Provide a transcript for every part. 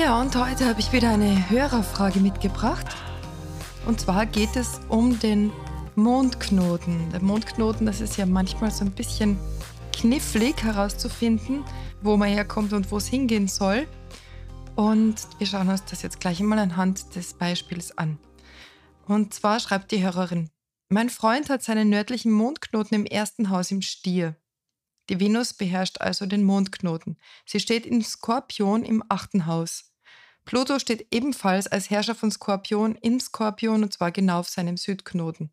Ja, und heute habe ich wieder eine Hörerfrage mitgebracht. Und zwar geht es um den Mondknoten. Der Mondknoten, das ist ja manchmal so ein bisschen knifflig herauszufinden, wo man herkommt und wo es hingehen soll. Und wir schauen uns das jetzt gleich einmal anhand des Beispiels an. Und zwar schreibt die Hörerin, mein Freund hat seinen nördlichen Mondknoten im ersten Haus im Stier. Die Venus beherrscht also den Mondknoten. Sie steht im Skorpion im achten Haus. Pluto steht ebenfalls als Herrscher von Skorpion im Skorpion und zwar genau auf seinem Südknoten.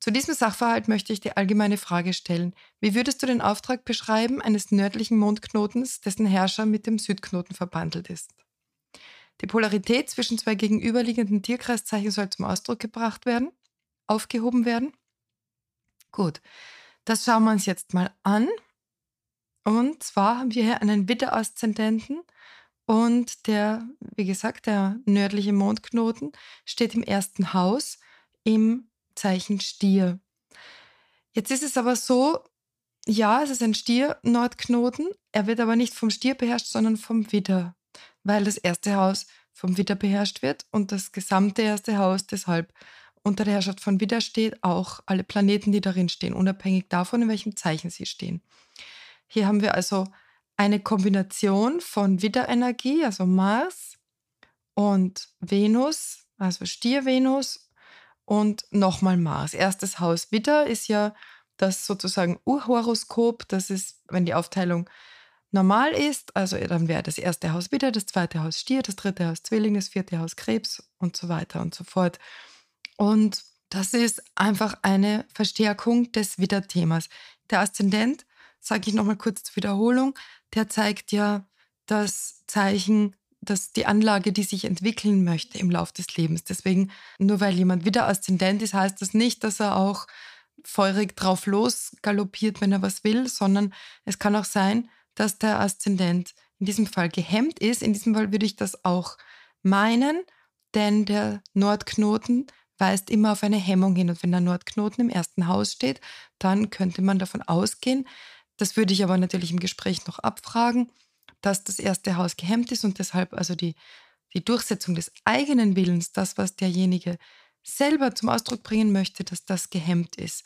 Zu diesem Sachverhalt möchte ich die allgemeine Frage stellen. Wie würdest du den Auftrag beschreiben eines nördlichen Mondknotens, dessen Herrscher mit dem Südknoten verbandelt ist? Die Polarität zwischen zwei gegenüberliegenden Tierkreiszeichen soll zum Ausdruck gebracht werden, aufgehoben werden. Gut, das schauen wir uns jetzt mal an. Und zwar haben wir hier einen Widder-Aszendenten und der, wie gesagt, der nördliche Mondknoten steht im ersten Haus im Zeichen Stier. Jetzt ist es aber so, ja, es ist ein Stier-Nordknoten, er wird aber nicht vom Stier beherrscht, sondern vom Widder, weil das erste Haus vom Widder beherrscht wird und das gesamte erste Haus deshalb unter der Herrschaft von Widder steht, auch alle Planeten, die darin stehen, unabhängig davon, in welchem Zeichen sie stehen. Hier haben wir also eine Kombination von Widderenergie, also Mars, und Venus, also Stier-Venus und nochmal Mars. Erstes Haus Widder ist ja das sozusagen Urhoroskop. Das ist, wenn die Aufteilung normal ist, also dann wäre das erste Haus Widder, das zweite Haus Stier, das dritte Haus Zwilling, das vierte Haus Krebs und so weiter und so fort. Und das ist einfach eine Verstärkung des Widder-Themas. Der Aszendent, sage ich nochmal kurz zur Wiederholung, der zeigt ja das Zeichen, dass die Anlage, die sich entwickeln möchte im Laufe des Lebens. Deswegen, nur weil jemand wieder Aszendent ist, heißt das nicht, dass er auch feurig drauf los galoppiert, wenn er was will, sondern es kann auch sein, dass der Aszendent in diesem Fall gehemmt ist. In diesem Fall würde ich das auch meinen, denn der Nordknoten weist immer auf eine Hemmung hin. Und wenn der Nordknoten im ersten Haus steht, dann könnte man davon ausgehen, das würde ich aber natürlich im Gespräch noch abfragen, dass das erste Haus gehemmt ist und deshalb also die, die Durchsetzung des eigenen Willens, das, was derjenige selber zum Ausdruck bringen möchte, dass das gehemmt ist.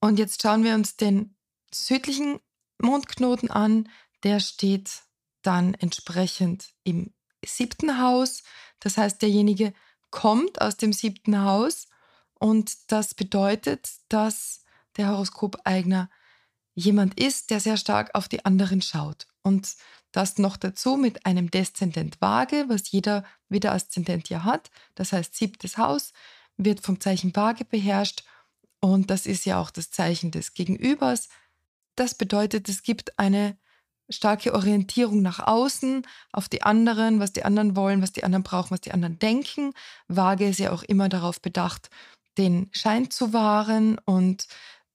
Und jetzt schauen wir uns den südlichen Mondknoten an. Der steht dann entsprechend im siebten Haus. Das heißt, derjenige kommt aus dem siebten Haus und das bedeutet, dass der Horoskopeigner jemand ist, der sehr stark auf die anderen schaut. Und das noch dazu mit einem Deszendent Waage, was jeder wieder Aszendent ja hat. Das heißt, siebtes Haus wird vom Zeichen Waage beherrscht und das ist ja auch das Zeichen des Gegenübers. Das bedeutet, es gibt eine starke Orientierung nach außen, auf die anderen, was die anderen wollen, was die anderen brauchen, was die anderen denken. Waage ist ja auch immer darauf bedacht, den Schein zu wahren und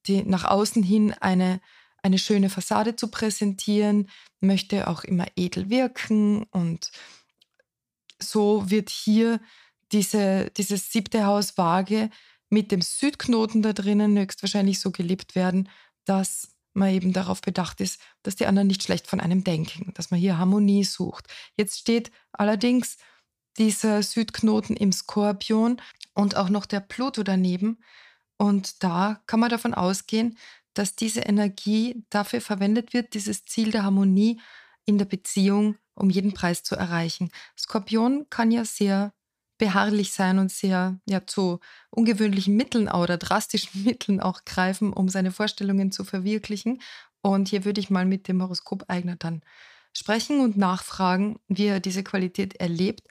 die, nach außen hin eine, eine schöne Fassade zu präsentieren, möchte auch immer edel wirken und so wird hier diese, dieses siebte Haus Waage mit dem Südknoten da drinnen höchstwahrscheinlich so gelebt werden, dass man eben darauf bedacht ist, dass die anderen nicht schlecht von einem denken, dass man hier Harmonie sucht. Jetzt steht allerdings dieser Südknoten im Skorpion und auch noch der Pluto daneben. Und da kann man davon ausgehen, dass diese Energie dafür verwendet wird, dieses Ziel der Harmonie in der Beziehung um jeden Preis zu erreichen. Skorpion kann ja sehr beharrlich sein und sehr ja, zu ungewöhnlichen Mitteln oder drastischen Mitteln auch greifen, um seine Vorstellungen zu verwirklichen. Und hier würde ich mal mit dem Horoskopeigner dann sprechen und nachfragen, wie er diese Qualität erlebt.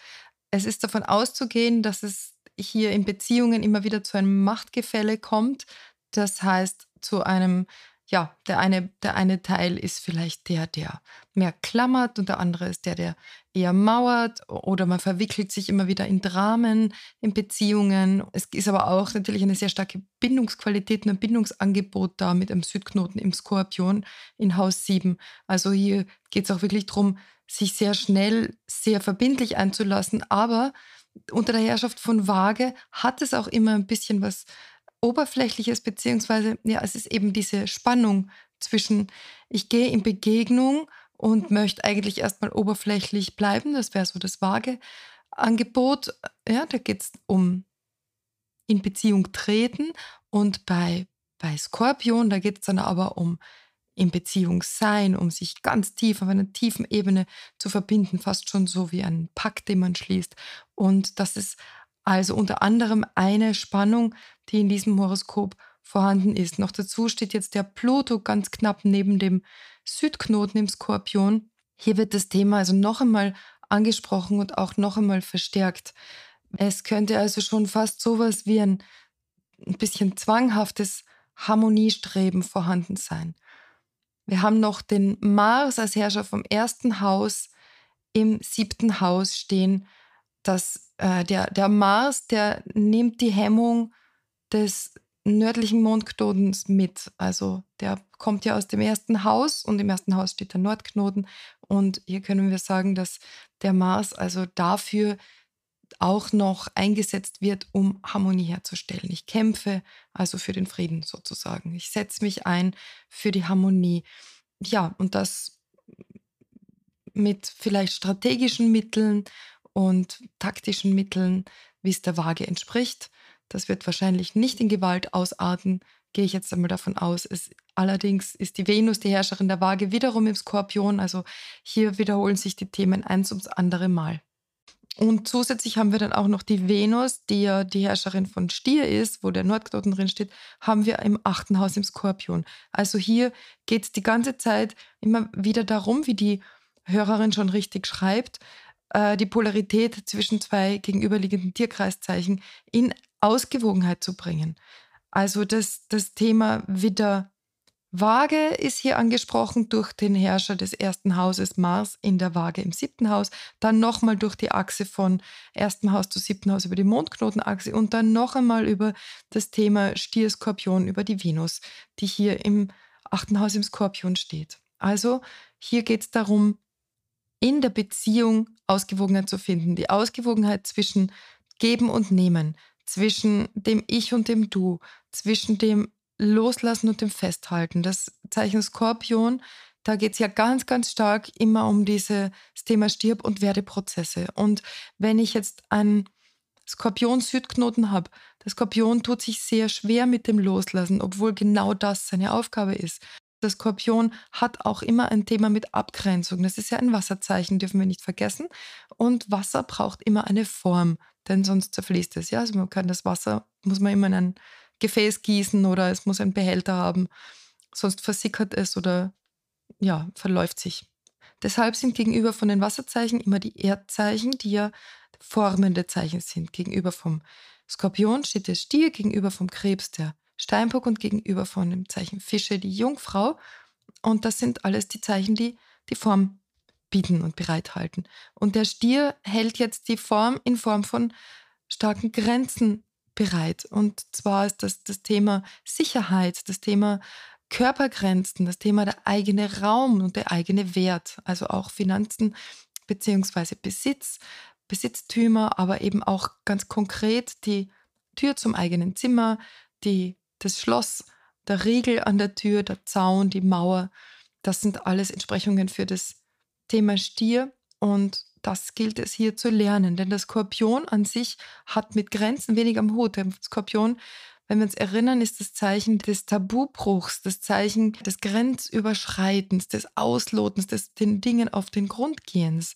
Es ist davon auszugehen, dass es hier in Beziehungen immer wieder zu einem Machtgefälle kommt. Das heißt, zu einem ja, der eine, der eine Teil ist vielleicht der, der mehr klammert und der andere ist der, der eher mauert oder man verwickelt sich immer wieder in Dramen, in Beziehungen. Es ist aber auch natürlich eine sehr starke Bindungsqualität und ein Bindungsangebot da mit einem Südknoten im Skorpion in Haus 7. Also hier geht es auch wirklich darum, sich sehr schnell, sehr verbindlich einzulassen, aber unter der Herrschaft von Waage hat es auch immer ein bisschen was Oberflächliches, beziehungsweise, ja, es ist eben diese Spannung zwischen, ich gehe in Begegnung und möchte eigentlich erstmal oberflächlich bleiben, das wäre so das vage Angebot. Ja, da geht es um in Beziehung treten und bei, bei Skorpion, da geht es dann aber um in Beziehung sein, um sich ganz tief auf einer tiefen Ebene zu verbinden, fast schon so wie ein Pakt, den man schließt. Und das ist also unter anderem eine Spannung, die in diesem Horoskop vorhanden ist. Noch dazu steht jetzt der Pluto ganz knapp neben dem Südknoten im Skorpion. Hier wird das Thema also noch einmal angesprochen und auch noch einmal verstärkt. Es könnte also schon fast sowas wie ein, ein bisschen zwanghaftes Harmoniestreben vorhanden sein. Wir haben noch den Mars als Herrscher vom ersten Haus im siebten Haus stehen, dass äh, der, der Mars, der nimmt die Hemmung des nördlichen Mondknotens mit. Also der kommt ja aus dem ersten Haus und im ersten Haus steht der Nordknoten. Und hier können wir sagen, dass der Mars also dafür auch noch eingesetzt wird, um Harmonie herzustellen. Ich kämpfe also für den Frieden sozusagen. Ich setze mich ein für die Harmonie. Ja, und das mit vielleicht strategischen Mitteln und taktischen Mitteln, wie es der Waage entspricht. Das wird wahrscheinlich nicht in Gewalt ausarten, gehe ich jetzt einmal davon aus. Es, allerdings ist die Venus die Herrscherin der Waage wiederum im Skorpion, also hier wiederholen sich die Themen eins ums andere Mal. Und zusätzlich haben wir dann auch noch die Venus, die ja die Herrscherin von Stier ist, wo der Nordknoten drin steht, haben wir im achten Haus im Skorpion. Also hier geht es die ganze Zeit immer wieder darum, wie die Hörerin schon richtig schreibt, äh, die Polarität zwischen zwei gegenüberliegenden Tierkreiszeichen in Ausgewogenheit zu bringen. Also das, das Thema Widder Waage ist hier angesprochen durch den Herrscher des ersten Hauses Mars in der Waage im siebten Haus, dann nochmal durch die Achse von ersten Haus zu siebten Haus über die Mondknotenachse und dann noch einmal über das Thema Stier-Skorpion über die Venus, die hier im achten Haus im Skorpion steht. Also hier geht es darum, in der Beziehung Ausgewogenheit zu finden. Die Ausgewogenheit zwischen Geben und Nehmen, zwischen dem Ich und dem Du, zwischen dem Loslassen und dem Festhalten. Das Zeichen Skorpion, da geht es ja ganz, ganz stark immer um dieses Thema Stirb- und Werdeprozesse. Und wenn ich jetzt einen Skorpion-Südknoten habe, der Skorpion tut sich sehr schwer mit dem Loslassen, obwohl genau das seine Aufgabe ist. Der Skorpion hat auch immer ein Thema mit Abgrenzung. Das ist ja ein Wasserzeichen, dürfen wir nicht vergessen. Und Wasser braucht immer eine Form, denn sonst zerfließt es. Ja, also man kann das Wasser, muss man immer in ein Gefäß gießen oder es muss einen Behälter haben. Sonst versickert es oder ja, verläuft sich. Deshalb sind gegenüber von den Wasserzeichen immer die Erdzeichen, die ja formende Zeichen sind. Gegenüber vom Skorpion steht der Stier, gegenüber vom Krebs der Steinbock und gegenüber von dem Zeichen Fische die Jungfrau. Und das sind alles die Zeichen, die die Form bieten und bereithalten. Und der Stier hält jetzt die Form in Form von starken Grenzen bereit. Und zwar ist das das Thema Sicherheit, das Thema Körpergrenzen, das Thema der eigene Raum und der eigene Wert, also auch Finanzen bzw. Besitz, Besitztümer, aber eben auch ganz konkret die Tür zum eigenen Zimmer, die das Schloss, der Riegel an der Tür, der Zaun, die Mauer, das sind alles Entsprechungen für das Thema Stier und das gilt es hier zu lernen, denn der Skorpion an sich hat mit Grenzen wenig am Hut. Der Skorpion, wenn wir uns erinnern, ist das Zeichen des Tabubruchs, das Zeichen des Grenzüberschreitens, des Auslotens, des den Dingen auf den Grund gehens.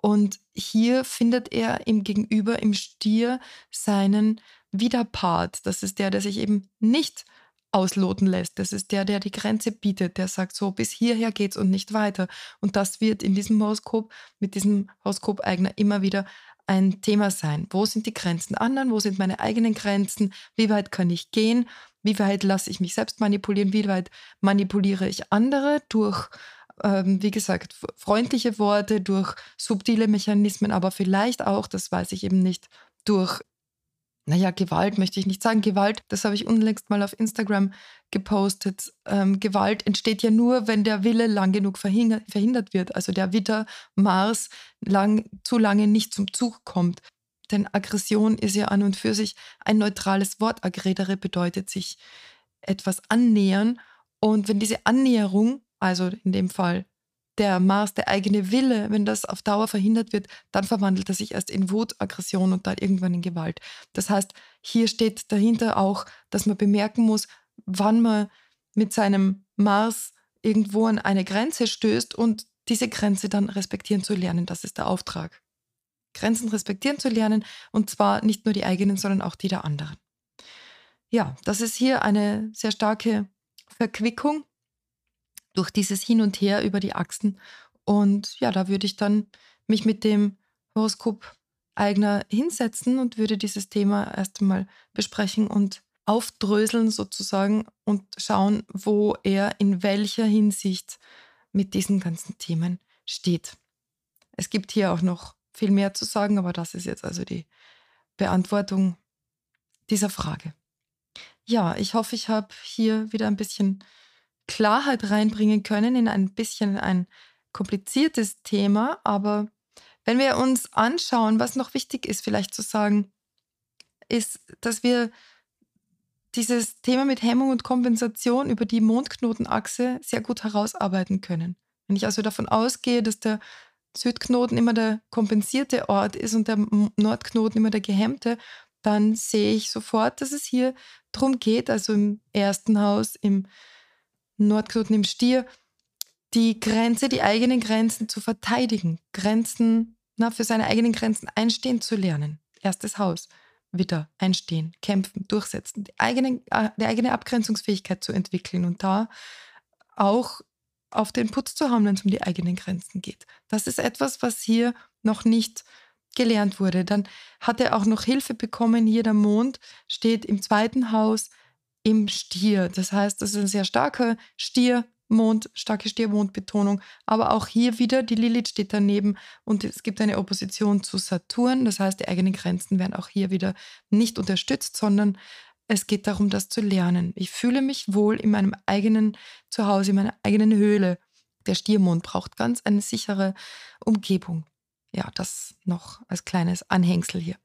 Und hier findet er im Gegenüber, im Stier, seinen Widerpart. Das ist der, der sich eben nicht ausloten lässt. Das ist der, der die Grenze bietet, der sagt so, bis hierher geht's und nicht weiter. Und das wird in diesem Horoskop, mit diesem Horoskopeigner immer wieder ein Thema sein. Wo sind die Grenzen anderen? Wo sind meine eigenen Grenzen? Wie weit kann ich gehen? Wie weit lasse ich mich selbst manipulieren? Wie weit manipuliere ich andere durch, ähm, wie gesagt, freundliche Worte, durch subtile Mechanismen, aber vielleicht auch, das weiß ich eben nicht, durch naja, Gewalt möchte ich nicht sagen. Gewalt, das habe ich unlängst mal auf Instagram gepostet. Ähm, Gewalt entsteht ja nur, wenn der Wille lang genug verhindert wird. Also der Witter Mars lang, zu lange nicht zum Zug kommt. Denn Aggression ist ja an und für sich ein neutrales Wort. Aggredere bedeutet sich etwas annähern. Und wenn diese Annäherung, also in dem Fall der Mars, der eigene Wille, wenn das auf Dauer verhindert wird, dann verwandelt er sich erst in Wut, Aggression und dann irgendwann in Gewalt. Das heißt, hier steht dahinter auch, dass man bemerken muss, wann man mit seinem Mars irgendwo an eine Grenze stößt und diese Grenze dann respektieren zu lernen. Das ist der Auftrag. Grenzen respektieren zu lernen und zwar nicht nur die eigenen, sondern auch die der anderen. Ja, das ist hier eine sehr starke Verquickung durch dieses Hin und Her über die Achsen. Und ja, da würde ich dann mich mit dem Horoskop eigener hinsetzen und würde dieses Thema erst einmal besprechen und aufdröseln sozusagen und schauen, wo er in welcher Hinsicht mit diesen ganzen Themen steht. Es gibt hier auch noch viel mehr zu sagen, aber das ist jetzt also die Beantwortung dieser Frage. Ja, ich hoffe, ich habe hier wieder ein bisschen Klarheit reinbringen können in ein bisschen ein kompliziertes Thema. Aber wenn wir uns anschauen, was noch wichtig ist, vielleicht zu sagen, ist, dass wir dieses Thema mit Hemmung und Kompensation über die Mondknotenachse sehr gut herausarbeiten können. Wenn ich also davon ausgehe, dass der Südknoten immer der kompensierte Ort ist und der Nordknoten immer der gehemmte, dann sehe ich sofort, dass es hier darum geht, also im ersten Haus, im Nordknoten im Stier, die Grenze, die eigenen Grenzen zu verteidigen, Grenzen, na, für seine eigenen Grenzen einstehen zu lernen. Erstes Haus, wieder einstehen, kämpfen, durchsetzen, die eigene, äh, die eigene Abgrenzungsfähigkeit zu entwickeln und da auch auf den Putz zu haben, wenn es um die eigenen Grenzen geht. Das ist etwas, was hier noch nicht gelernt wurde. Dann hat er auch noch Hilfe bekommen. Hier der Mond steht im zweiten Haus im Stier. Das heißt, das ist ein sehr starker Stiermond, starke Stiermondbetonung. Aber auch hier wieder, die Lilith steht daneben und es gibt eine Opposition zu Saturn. Das heißt, die eigenen Grenzen werden auch hier wieder nicht unterstützt, sondern es geht darum, das zu lernen. Ich fühle mich wohl in meinem eigenen Zuhause, in meiner eigenen Höhle. Der Stiermond braucht ganz eine sichere Umgebung. Ja, das noch als kleines Anhängsel hier.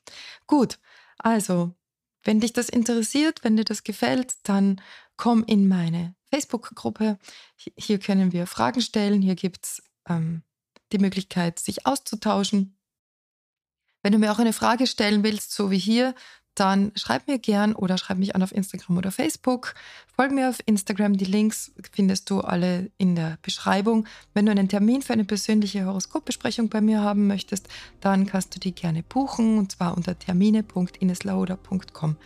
Gut, also wenn dich das interessiert, wenn dir das gefällt, dann komm in meine Facebook-Gruppe. Hier können wir Fragen stellen. Hier gibt es ähm, die Möglichkeit, sich auszutauschen. Wenn du mir auch eine Frage stellen willst, so wie hier, dann schreib mir gern oder schreib mich an auf Instagram oder Facebook. Folg mir auf Instagram. Die Links findest du alle in der Beschreibung. Wenn du einen Termin für eine persönliche Horoskopbesprechung bei mir haben möchtest, dann kannst du die gerne buchen und zwar unter termine.ineslauda.com.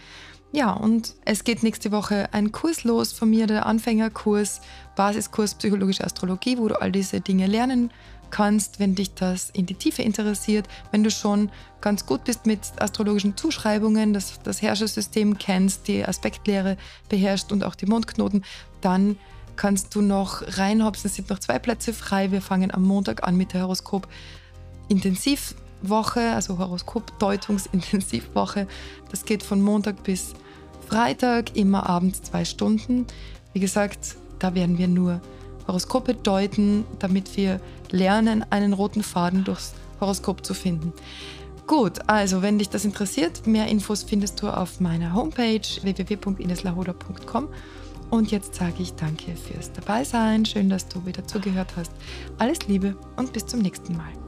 Ja, und es geht nächste Woche ein Kurs los von mir, der Anfängerkurs, Basiskurs Psychologische Astrologie, wo du all diese Dinge lernen kannst kannst, wenn dich das in die Tiefe interessiert, wenn du schon ganz gut bist mit astrologischen Zuschreibungen, das, das Herrschersystem kennst, die Aspektlehre beherrscht und auch die Mondknoten, dann kannst du noch reinhopsen. Es sind noch zwei Plätze frei. Wir fangen am Montag an mit der Horoskop-Intensivwoche, also Horoskop-Deutungsintensivwoche. Das geht von Montag bis Freitag, immer abends zwei Stunden. Wie gesagt, da werden wir nur Horoskope deuten, damit wir lernen, einen roten Faden durchs Horoskop zu finden. Gut, also wenn dich das interessiert, mehr Infos findest du auf meiner Homepage www.ineslahoda.com. Und jetzt sage ich danke fürs Dabeisein. Schön, dass du wieder zugehört hast. Alles Liebe und bis zum nächsten Mal.